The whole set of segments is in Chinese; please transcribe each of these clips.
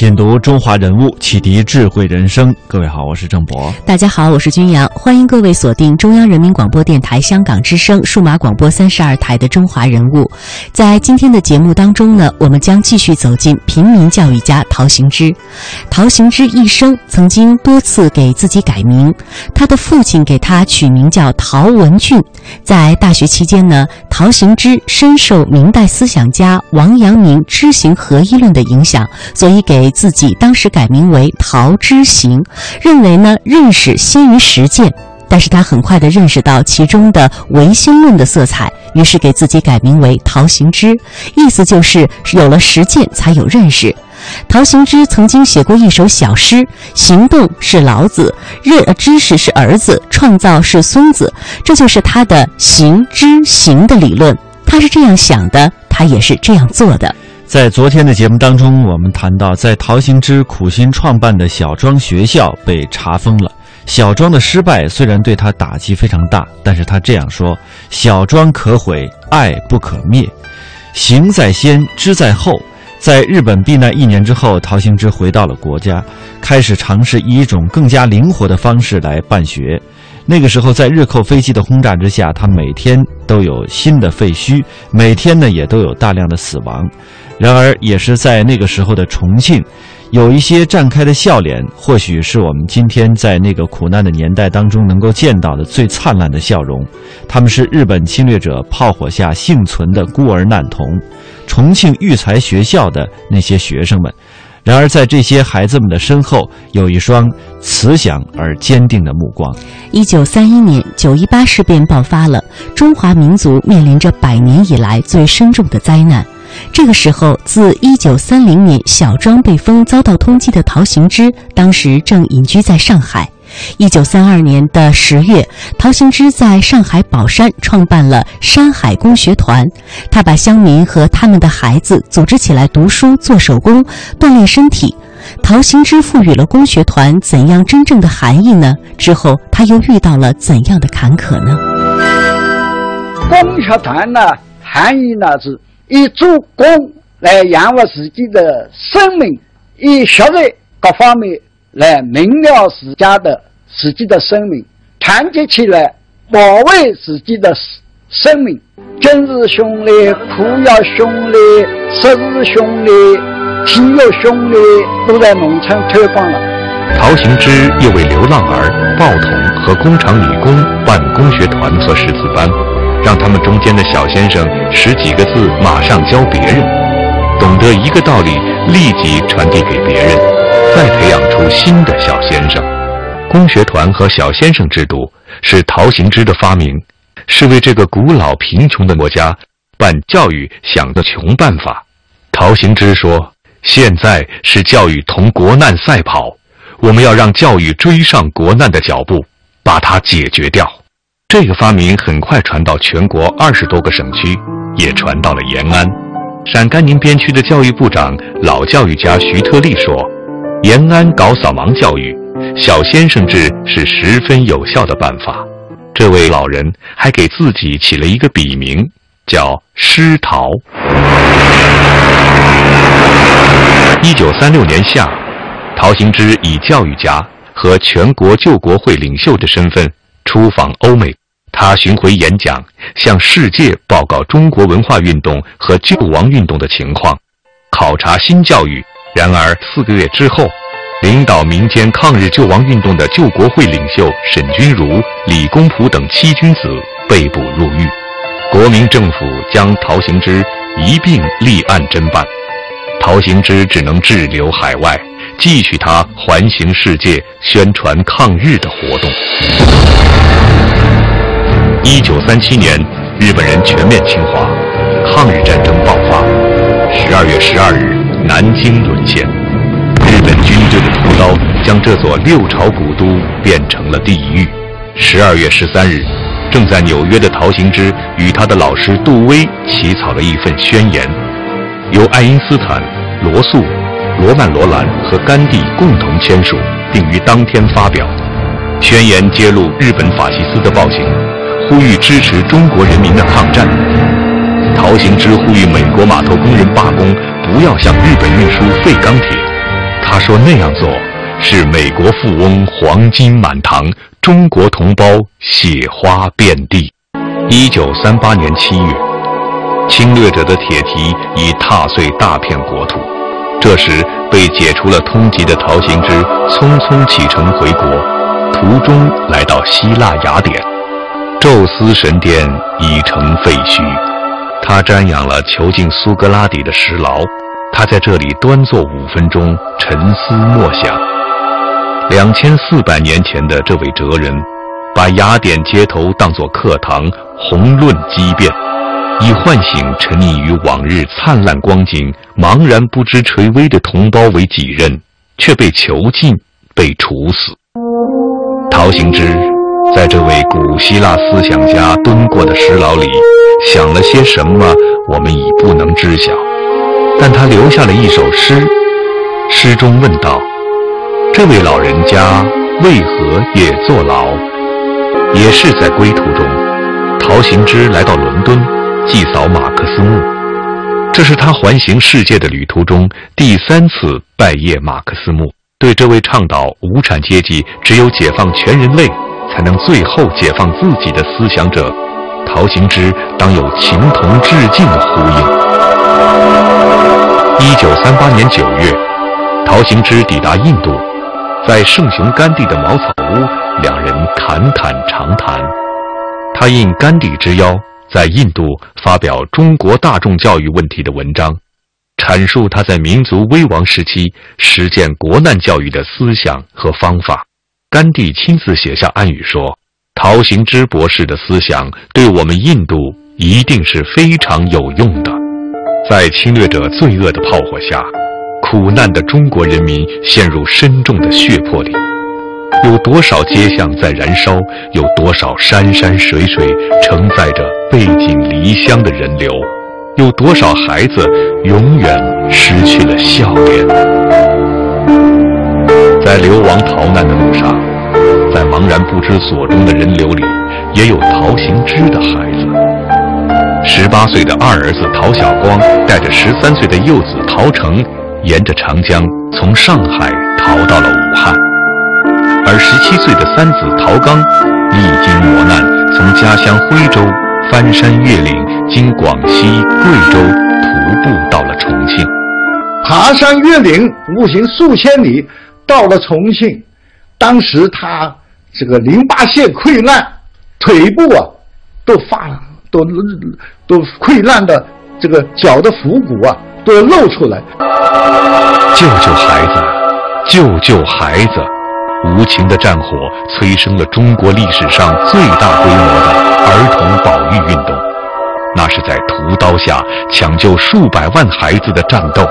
品读中华人物，启迪智慧人生。各位好，我是郑博。大家好，我是君阳，欢迎各位锁定中央人民广播电台香港之声数码广播三十二台的《中华人物》。在今天的节目当中呢，我们将继续走进平民教育家陶行知。陶行知一生曾经多次给自己改名，他的父亲给他取名叫陶文俊。在大学期间呢，陶行知深受明代思想家王阳明知行合一论的影响，所以给自己当时改名为陶之行，认为呢认识先于实践。但是他很快的认识到其中的唯心论的色彩，于是给自己改名为陶行知，意思就是有了实践才有认识。陶行知曾经写过一首小诗：“行动是老子，认知识是儿子，创造是孙子。”这就是他的行知行的理论。他是这样想的，他也是这样做的。在昨天的节目当中，我们谈到，在陶行知苦心创办的小庄学校被查封了。小庄的失败虽然对他打击非常大，但是他这样说：“小庄可毁，爱不可灭。行在先，知在后。”在日本避难一年之后，陶行知回到了国家，开始尝试以一种更加灵活的方式来办学。那个时候，在日寇飞机的轰炸之下，他每天都有新的废墟，每天呢也都有大量的死亡。然而，也是在那个时候的重庆，有一些绽开的笑脸，或许是我们今天在那个苦难的年代当中能够见到的最灿烂的笑容。他们是日本侵略者炮火下幸存的孤儿难童，重庆育才学校的那些学生们。然而，在这些孩子们的身后，有一双慈祥而坚定的目光。一九三一年，九一八事变爆发了，中华民族面临着百年以来最深重的灾难。这个时候，自一九三零年小庄被封遭到通缉的陶行知，当时正隐居在上海。一九三二年的十月，陶行知在上海宝山创办了山海工学团。他把乡民和他们的孩子组织起来读书、做手工，锻炼身体。陶行知赋予了工学团怎样真正的含义呢？之后他又遇到了怎样的坎坷呢？工学团呢，含义呢是以做工来养活自己的生命，以学业各方面来明了自家的自己的生命，团结起来保卫自己的生命。军事兄弟、苦药兄弟、食事兄弟、体育兄弟都在农村推广了。陶行知又为流浪儿、报童和工厂女工办工学团和识字班，让他们中间的小先生识几个字马上教别人，懂得一个道理立即传递给别人，再培养出新的小先生。工学团和小先生制度是陶行知的发明，是为这个古老贫穷的国家办教育想的穷办法。陶行知说：“现在是教育同国难赛跑。”我们要让教育追上国难的脚步，把它解决掉。这个发明很快传到全国二十多个省区，也传到了延安。陕甘宁边区的教育部长老教育家徐特立说：“延安搞扫盲教育，小先生制是十分有效的办法。”这位老人还给自己起了一个笔名，叫师陶。一九三六年夏。陶行知以教育家和全国救国会领袖的身份出访欧美，他巡回演讲，向世界报告中国文化运动和救亡运动的情况，考察新教育。然而四个月之后，领导民间抗日救亡运动的救国会领袖沈钧儒、李公朴等七君子被捕入狱，国民政府将陶行知一并立案侦办，陶行知只能滞留海外。继续他环行世界宣传抗日的活动。一九三七年，日本人全面侵华，抗日战争爆发。十二月十二日，南京沦陷，日本军队的屠刀将这座六朝古都变成了地狱。十二月十三日，正在纽约的陶行知与他的老师杜威起草了一份宣言，由爱因斯坦、罗素。罗曼·罗兰和甘地共同签署，并于当天发表。宣言揭露日本法西斯的暴行，呼吁支持中国人民的抗战。陶行知呼吁美国码头工人罢工，不要向日本运输废钢铁。他说那样做是美国富翁黄金满堂，中国同胞血花遍地。一九三八年七月，侵略者的铁蹄已踏碎大片国土。这时，被解除了通缉的陶行知匆匆启程回国，途中来到希腊雅典，宙斯神殿已成废墟，他瞻仰了囚禁苏格拉底的石牢，他在这里端坐五分钟，沉思默想。两千四百年前的这位哲人，把雅典街头当作课堂，宏论激辩。以唤醒沉溺于往日灿烂光景、茫然不知垂危的同胞为己任，却被囚禁、被处死。陶行知在这位古希腊思想家蹲过的石牢里想了些什么，我们已不能知晓。但他留下了一首诗，诗中问道：“这位老人家为何也坐牢？”也是在归途中，陶行知来到伦敦。祭扫马克思墓，这是他环行世界的旅途中第三次拜谒马克思墓。对这位倡导无产阶级只有解放全人类，才能最后解放自己的思想者，陶行知当有情同致敬的呼应。一九三八年九月，陶行知抵达印度，在圣雄甘地的茅草屋，两人侃侃长谈。他应甘地之邀。在印度发表中国大众教育问题的文章，阐述他在民族危亡时期实践国难教育的思想和方法。甘地亲自写下暗语说：“陶行知博士的思想对我们印度一定是非常有用的。”在侵略者罪恶的炮火下，苦难的中国人民陷入深重的血泊里。有多少街巷在燃烧？有多少山山水水承载着背井离乡的人流？有多少孩子永远失去了笑脸？在流亡逃难的路上，在茫然不知所终的人流里，也有陶行知的孩子。十八岁的二儿子陶晓光带着十三岁的幼子陶成，沿着长江从上海逃到了武汉。而十七岁的三子陶刚，历经磨难，从家乡徽州翻山越岭，经广西、贵州，徒步到了重庆。爬山越岭，步行数千里，到了重庆。当时他这个淋巴腺溃烂，腿部啊都发都都溃烂的，这个脚的腹骨啊都露出来。救救孩子，救救孩子！无情的战火催生了中国历史上最大规模的儿童保育运动，那是在屠刀下抢救数百万孩子的战斗。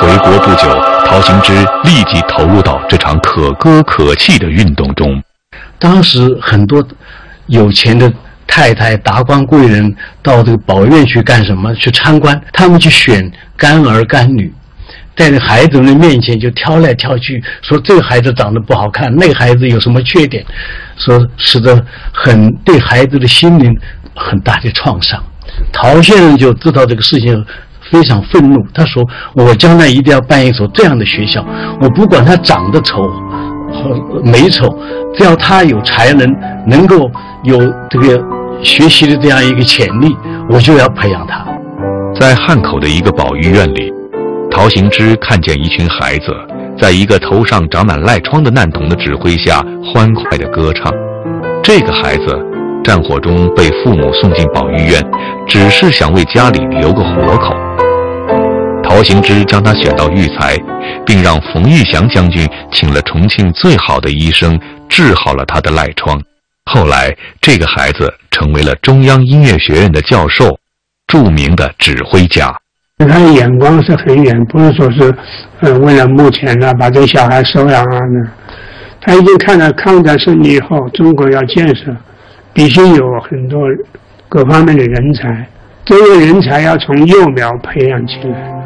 回国不久，陶行知立即投入到这场可歌可泣的运动中。当时很多有钱的太太、达官贵人到这个保院去干什么？去参观，他们去选干儿干女。在这孩子们面前就挑来挑去，说这个孩子长得不好看，那个孩子有什么缺点，说使得很对孩子的心灵很大的创伤。陶先生就知道这个事情，非常愤怒。他说：“我将来一定要办一所这样的学校，我不管他长得丑和美丑，只要他有才能，能够有这个学习的这样一个潜力，我就要培养他。”在汉口的一个保育院里。陶行知看见一群孩子，在一个头上长满赖疮的难童的指挥下，欢快地歌唱。这个孩子，战火中被父母送进保育院，只是想为家里留个活口。陶行知将他选到育才，并让冯玉祥将军请了重庆最好的医生，治好了他的赖疮。后来，这个孩子成为了中央音乐学院的教授，著名的指挥家。他的眼光是很远，不是说是，呃，为了目前呢把这个小孩收养啊呢。他已经看到抗战胜利以后，中国要建设，必须有很多各方面的人才，这些人才要从幼苗培养起来。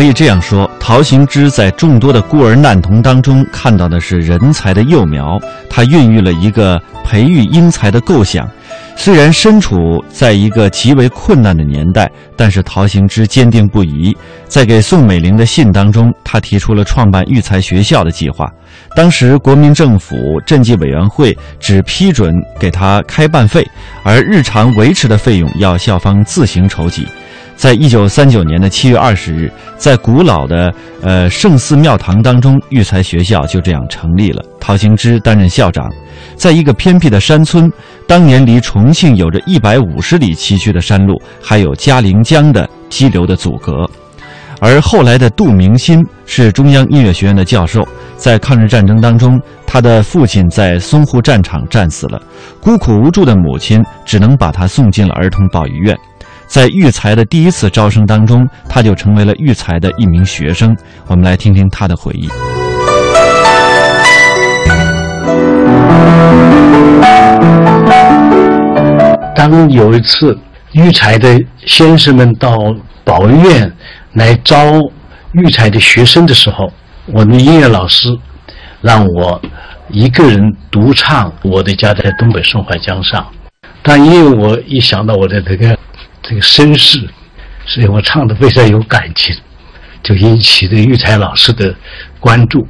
可以这样说，陶行知在众多的孤儿难童当中看到的是人才的幼苗，他孕育了一个培育英才的构想。虽然身处在一个极为困难的年代，但是陶行知坚定不移。在给宋美龄的信当中，他提出了创办育才学校的计划。当时国民政府赈济委员会只批准给他开办费，而日常维持的费用要校方自行筹集。在一九三九年的七月二十日，在古老的呃圣寺庙堂当中，育才学校就这样成立了。陶行知担任校长，在一个偏僻的山村，当年离重庆有着一百五十里崎岖的山路，还有嘉陵江的激流的阻隔。而后来的杜明新是中央音乐学院的教授，在抗日战争当中，他的父亲在淞沪战场战死了，孤苦无助的母亲只能把他送进了儿童保育院。在育才的第一次招生当中，他就成为了育才的一名学生。我们来听听他的回忆。当有一次育才的先生们到保育院来招育才的学生的时候，我的音乐老师让我一个人独唱《我的家在东北松花江上》，但因为我一想到我的这个。这个身世，所以我唱的非常有感情，就引起了育才老师的关注。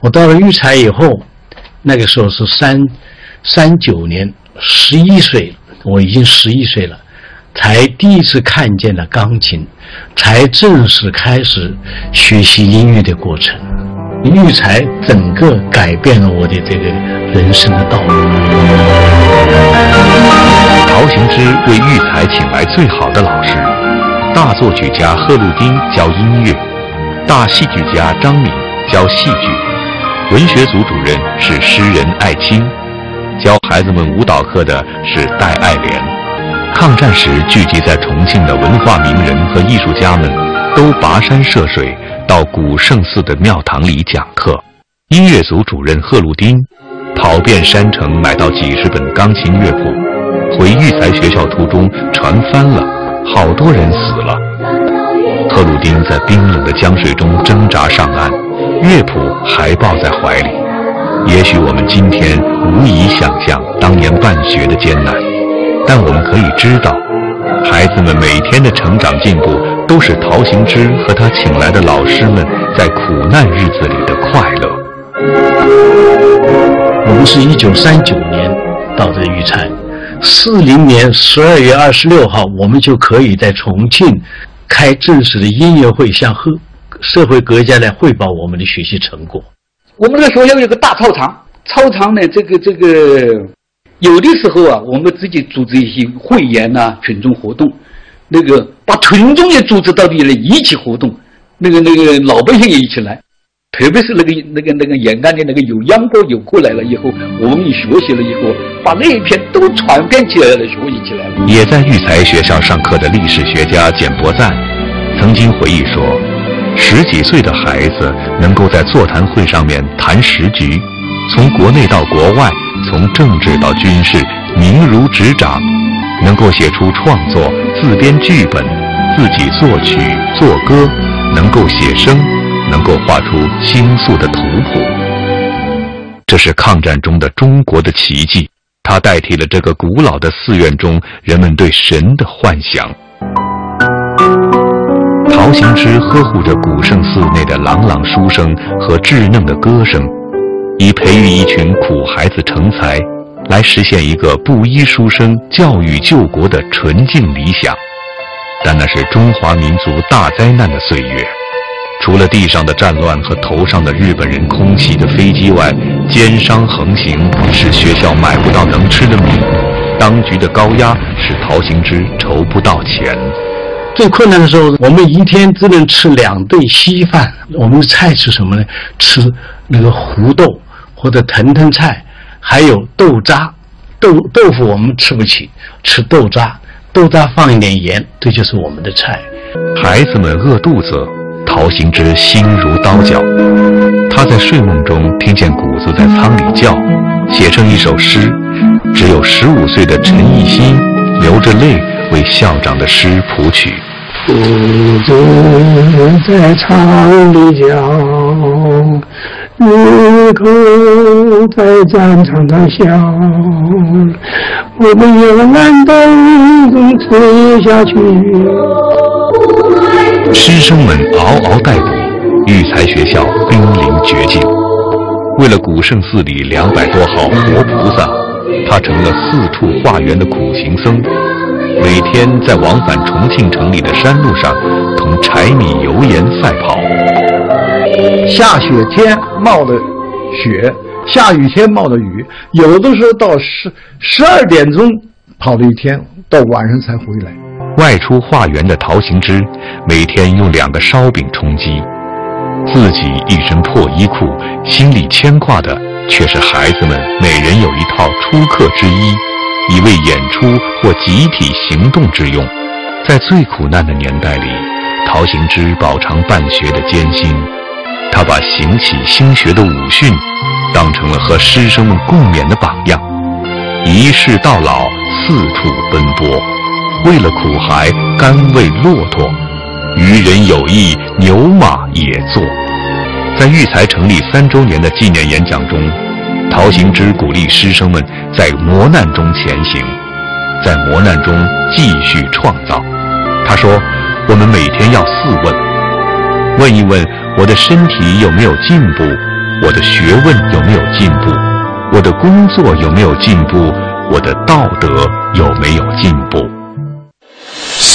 我到了育才以后，那个时候是三三九年，十一岁，我已经十一岁了，才第一次看见了钢琴，才正式开始学习音乐的过程。育才整个改变了我的这个人生的道路。陶行知为育才请来最好的老师，大作曲家贺陆丁教音乐，大戏剧家张敏教戏剧，文学组主任是诗人艾青，教孩子们舞蹈课的是戴爱莲。抗战时聚集在重庆的文化名人和艺术家们，都跋山涉水到古圣寺的庙堂里讲课。音乐组主任贺陆丁跑遍山城，买到几十本钢琴乐谱。回育才学校途中，船翻了，好多人死了。特鲁丁在冰冷的江水中挣扎上岸，乐谱还抱在怀里。也许我们今天无以想象当年办学的艰难，但我们可以知道，孩子们每天的成长进步，都是陶行知和他请来的老师们在苦难日子里的快乐。我们是一九三九年到的育才。四零年十二月二十六号，我们就可以在重庆开正式的音乐会，向社社会各界来汇报我们的学习成果。我们这个学校有个大操场，操场呢，这个这个有的时候啊，我们自己组织一些会员呐、群众活动，那个把群众也组织到里来一起活动，那个那个老百姓也一起来。特别是那个那个那个延安的那个有秧歌有过来了以后，我们一学习了以后，把那一片都传遍起来了，学习起来了。也在育才学校上课的历史学家简伯赞，曾经回忆说，十几岁的孩子能够在座谈会上面谈时局，从国内到国外，从政治到军事，明如指掌，能够写出创作、自编剧本，自己作曲作歌，能够写生。能够画出星宿的图谱，这是抗战中的中国的奇迹。它代替了这个古老的寺院中人们对神的幻想。陶行知呵护着古圣寺内的朗朗书声和稚嫩的歌声，以培育一群苦孩子成才，来实现一个布衣书生、教育救国的纯净理想。但那是中华民族大灾难的岁月。除了地上的战乱和头上的日本人空袭的飞机外，奸商横行，使学校买不到能吃的米；当局的高压使陶行知筹不到钱。最困难的时候，我们一天只能吃两顿稀饭。我们的菜吃什么呢？吃那个胡豆，或者藤藤菜，还有豆渣。豆豆腐我们吃不起，吃豆渣，豆渣放一点盐，这就是我们的菜。孩子们饿肚子，陶行知心如刀绞。他在睡梦中听见谷子在仓里叫，写成一首诗。只有十五岁的陈奕新流着泪为校长的诗谱曲。谷子在仓里叫。日寇在战场上笑，我们要难登中吃下去。师生们嗷嗷待哺，育才学校濒临绝境。为了古圣寺里两百多号活菩萨，他成了四处化缘的苦行僧，每天在往返重庆城里的山路上，同柴米油盐赛跑。下雪天冒的雪，下雨天冒的雨，有的时候到十十二点钟跑了一天，到晚上才回来。外出化缘的陶行知，每天用两个烧饼充饥，自己一身破衣裤，心里牵挂的却是孩子们每人有一套出客之衣，以为演出或集体行动之用。在最苦难的年代里，陶行知饱尝办学的艰辛。他把行起兴学的武训当成了和师生们共勉的榜样，一世到老，四处奔波，为了苦孩，甘为骆驼；渔人有意，牛马也做。在育才成立三周年的纪念演讲中，陶行知鼓励师生们在磨难中前行，在磨难中继续创造。他说：“我们每天要四问，问一问。”我的身体有没有进步？我的学问有没有进步？我的工作有没有进步？我的道德有没有进步？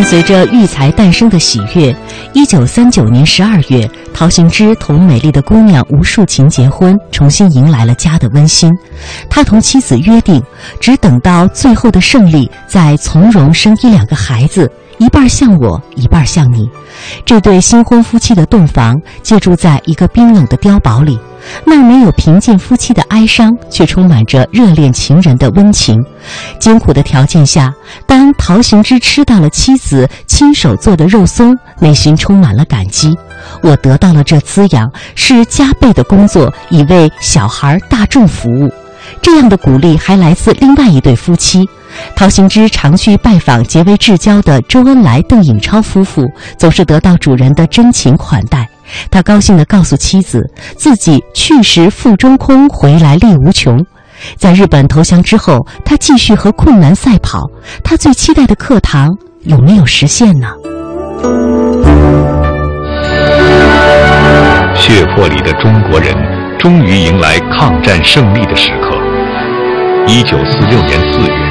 伴随着育才诞生的喜悦，一九三九年十二月，陶行知同美丽的姑娘吴树琴结婚，重新迎来了家的温馨。他同妻子约定，只等到最后的胜利，再从容生一两个孩子，一半像我，一半像你。这对新婚夫妻的洞房，借住在一个冰冷的碉堡里。那儿没有贫贱夫妻的哀伤，却充满着热恋情人的温情。艰苦的条件下，当陶行知吃到了妻子亲手做的肉松，内心充满了感激。我得到了这滋养，是加倍的工作，以为小孩大众服务。这样的鼓励还来自另外一对夫妻。陶行知常去拜访结为至交的周恩来、邓颖超夫妇，总是得到主人的真情款待。他高兴地告诉妻子，自己去时腹中空，回来力无穷。在日本投降之后，他继续和困难赛跑。他最期待的课堂有没有实现呢？血泊里的中国人终于迎来抗战胜利的时刻。一九四六年四月，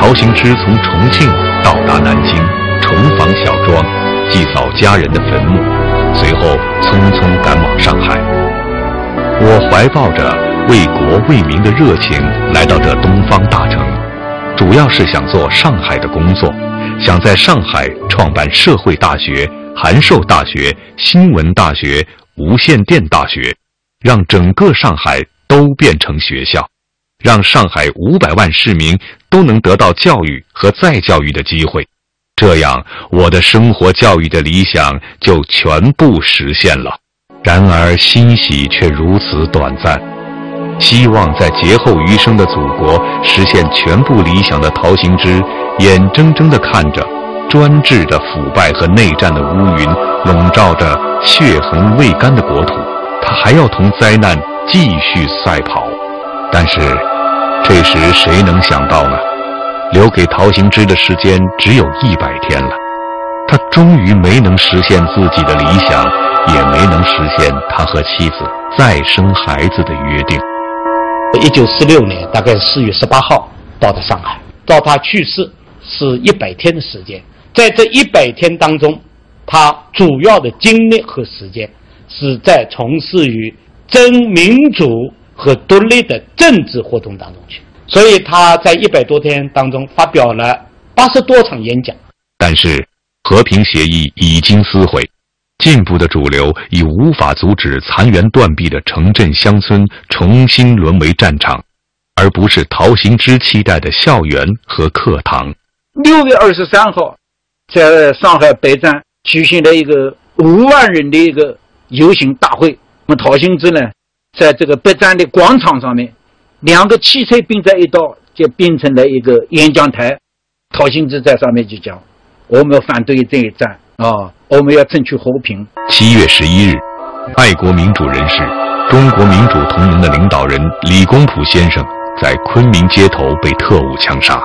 陶行知从重庆到达南京，重访小庄，祭扫家人的坟墓。随后匆匆赶往上海。我怀抱着为国为民的热情来到这东方大城，主要是想做上海的工作，想在上海创办社会大学、函授大学、新闻大学、无线电大学，让整个上海都变成学校，让上海五百万市民都能得到教育和再教育的机会。这样，我的生活教育的理想就全部实现了。然而，欣喜却如此短暂。希望在劫后余生的祖国实现全部理想的陶行知，眼睁睁地看着专制的腐败和内战的乌云笼罩着血痕未干的国土，他还要同灾难继续赛跑。但是，这时谁能想到呢？留给陶行知的时间只有一百天了，他终于没能实现自己的理想，也没能实现他和妻子再生孩子的约定。一九四六年，大概四月十八号到的上海，到他去世是一百天的时间。在这一百天当中，他主要的精力和时间是在从事于争民主和独立的政治活动当中去。所以他在一百多天当中发表了八十多场演讲。但是。和平协议已经撕毁，进步的主流已无法阻止残垣断壁的城镇乡村重新沦为战场，而不是陶行知期待的校园和课堂。六月二十三号，在上海北站举行了一个五万人的一个游行大会。那么陶行知呢，在这个北站的广场上面，两个汽车并在一道，就变成了一个演讲台。陶行知在上面就讲。我们要反对这一战啊！我们要争取和平。七月十一日，爱国民主人士、中国民主同盟的领导人李公朴先生在昆明街头被特务枪杀。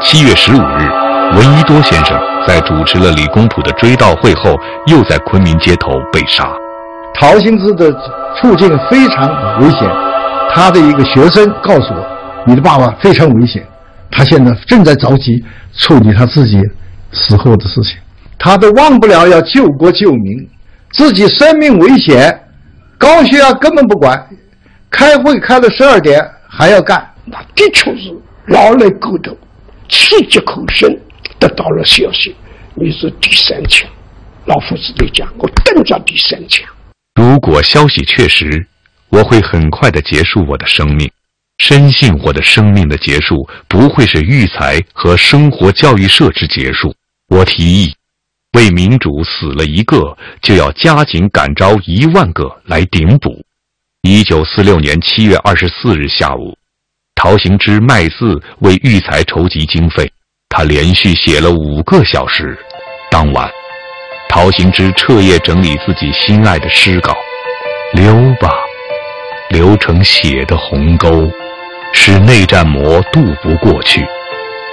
七月十五日，闻一多先生在主持了李公朴的追悼会后，又在昆明街头被杀。陶行知的处境非常危险，他的一个学生告诉我：“你的爸爸非常危险，他现在正在着急处理他自己。”死后的事情，他都忘不了要救国救民，自己生命危险，高血压根本不管，开会开到十二点还要干，那的确是劳累过度，气急口声得到了消息，你是第三枪，老夫子在讲，我等着第三枪。如果消息确实，我会很快的结束我的生命。深信我的生命的结束不会是育才和生活教育社之结束。我提议，为民主死了一个，就要加紧感召一万个来顶补。一九四六年七月二十四日下午，陶行知卖字为育才筹集经费，他连续写了五个小时。当晚，陶行知彻夜整理自己心爱的诗稿，留吧，留成血的鸿沟。使内战魔渡不过去，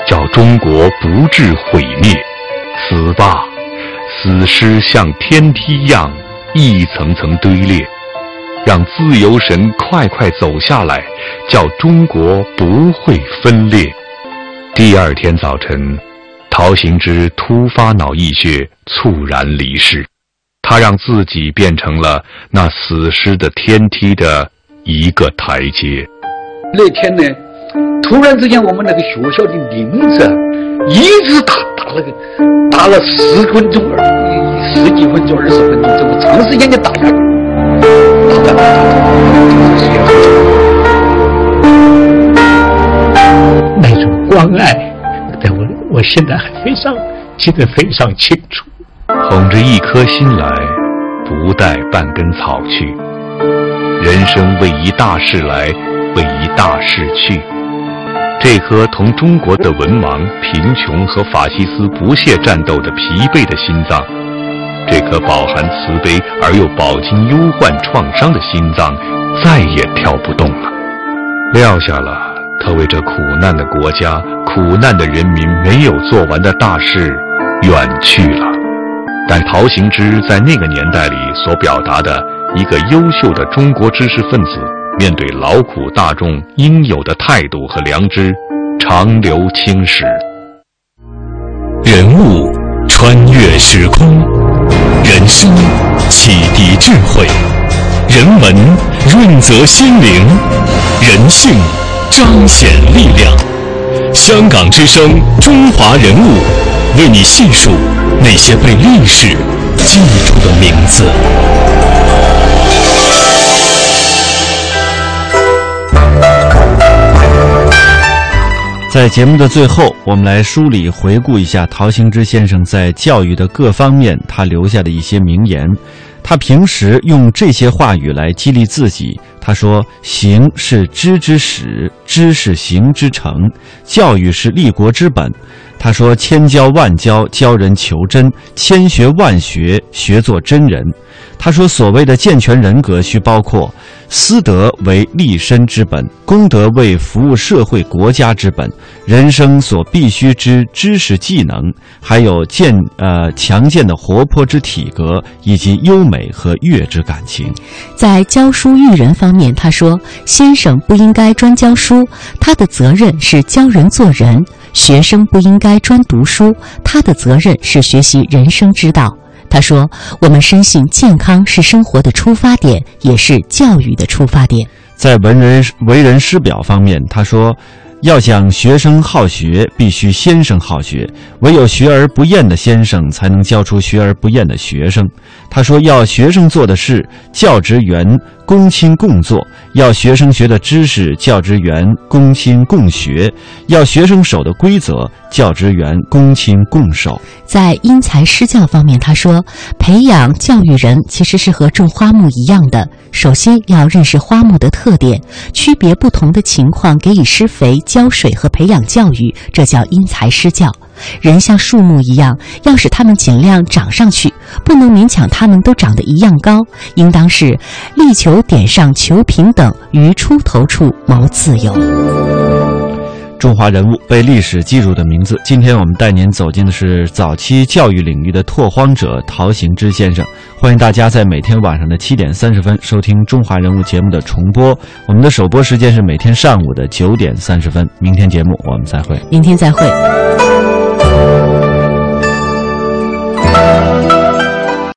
叫中国不致毁灭。死吧，死尸像天梯一样一层层堆列，让自由神快快走下来，叫中国不会分裂。第二天早晨，陶行知突发脑溢血，猝然离世。他让自己变成了那死尸的天梯的一个台阶。那天呢，突然之间，我们那个学校的铃子一直打打那个打了十分钟，十几分钟、二十分钟，这么长时间的打下去，打打打打，那种关爱，我现在还非常记得非常清楚。捧着一颗心来，不带半根草去。人生为一大事来。为一大事去，这颗同中国的文盲、贫穷和法西斯不懈战斗的疲惫的心脏，这颗饱含慈悲而又饱经忧患创伤的心脏，再也跳不动了。撂下了他为这苦难的国家、苦难的人民没有做完的大事，远去了。但陶行知在那个年代里所表达的一个优秀的中国知识分子。面对劳苦大众应有的态度和良知，长留青史。人物穿越时空，人生启迪智慧，人文润泽心灵，人性彰显力量。香港之声，中华人物，为你细数那些被历史记住的名字。在节目的最后，我们来梳理回顾一下陶行知先生在教育的各方面他留下的一些名言。他平时用这些话语来激励自己。他说：“行是知之始，知是行之成，教育是立国之本。”他说：“千教万教，教人求真；千学万学，学做真人。”他说：“所谓的健全人格，需包括私德为立身之本，公德为服务社会国家之本，人生所必须之知识技能，还有健呃强健的活泼之体格，以及优美和悦之感情。”在教书育人方面，他说：“先生不应该专教书，他的责任是教人做人；学生不应该专读书，他的责任是学习人生之道。”他说：“我们深信健康是生活的出发点，也是教育的出发点。”在文人为人师表方面，他说。要想学生好学，必须先生好学。唯有学而不厌的先生，才能教出学而不厌的学生。他说：“要学生做的事，教职员公亲共做；要学生学的知识，教职员公亲共学；要学生守的规则，教职员公亲共守。”在因材施教方面，他说：“培养教育人，其实是和种花木一样的。首先要认识花木的特点，区别不同的情况，给予施肥。”浇水和培养教育，这叫因材施教。人像树木一样，要使它们尽量长上去，不能勉强它们都长得一样高，应当是力求点上求平等，于出头处谋自由。中华人物被历史记住的名字。今天我们带您走进的是早期教育领域的拓荒者陶行知先生。欢迎大家在每天晚上的七点三十分收听《中华人物》节目的重播。我们的首播时间是每天上午的九点三十分。明天节目我们再会。明天再会。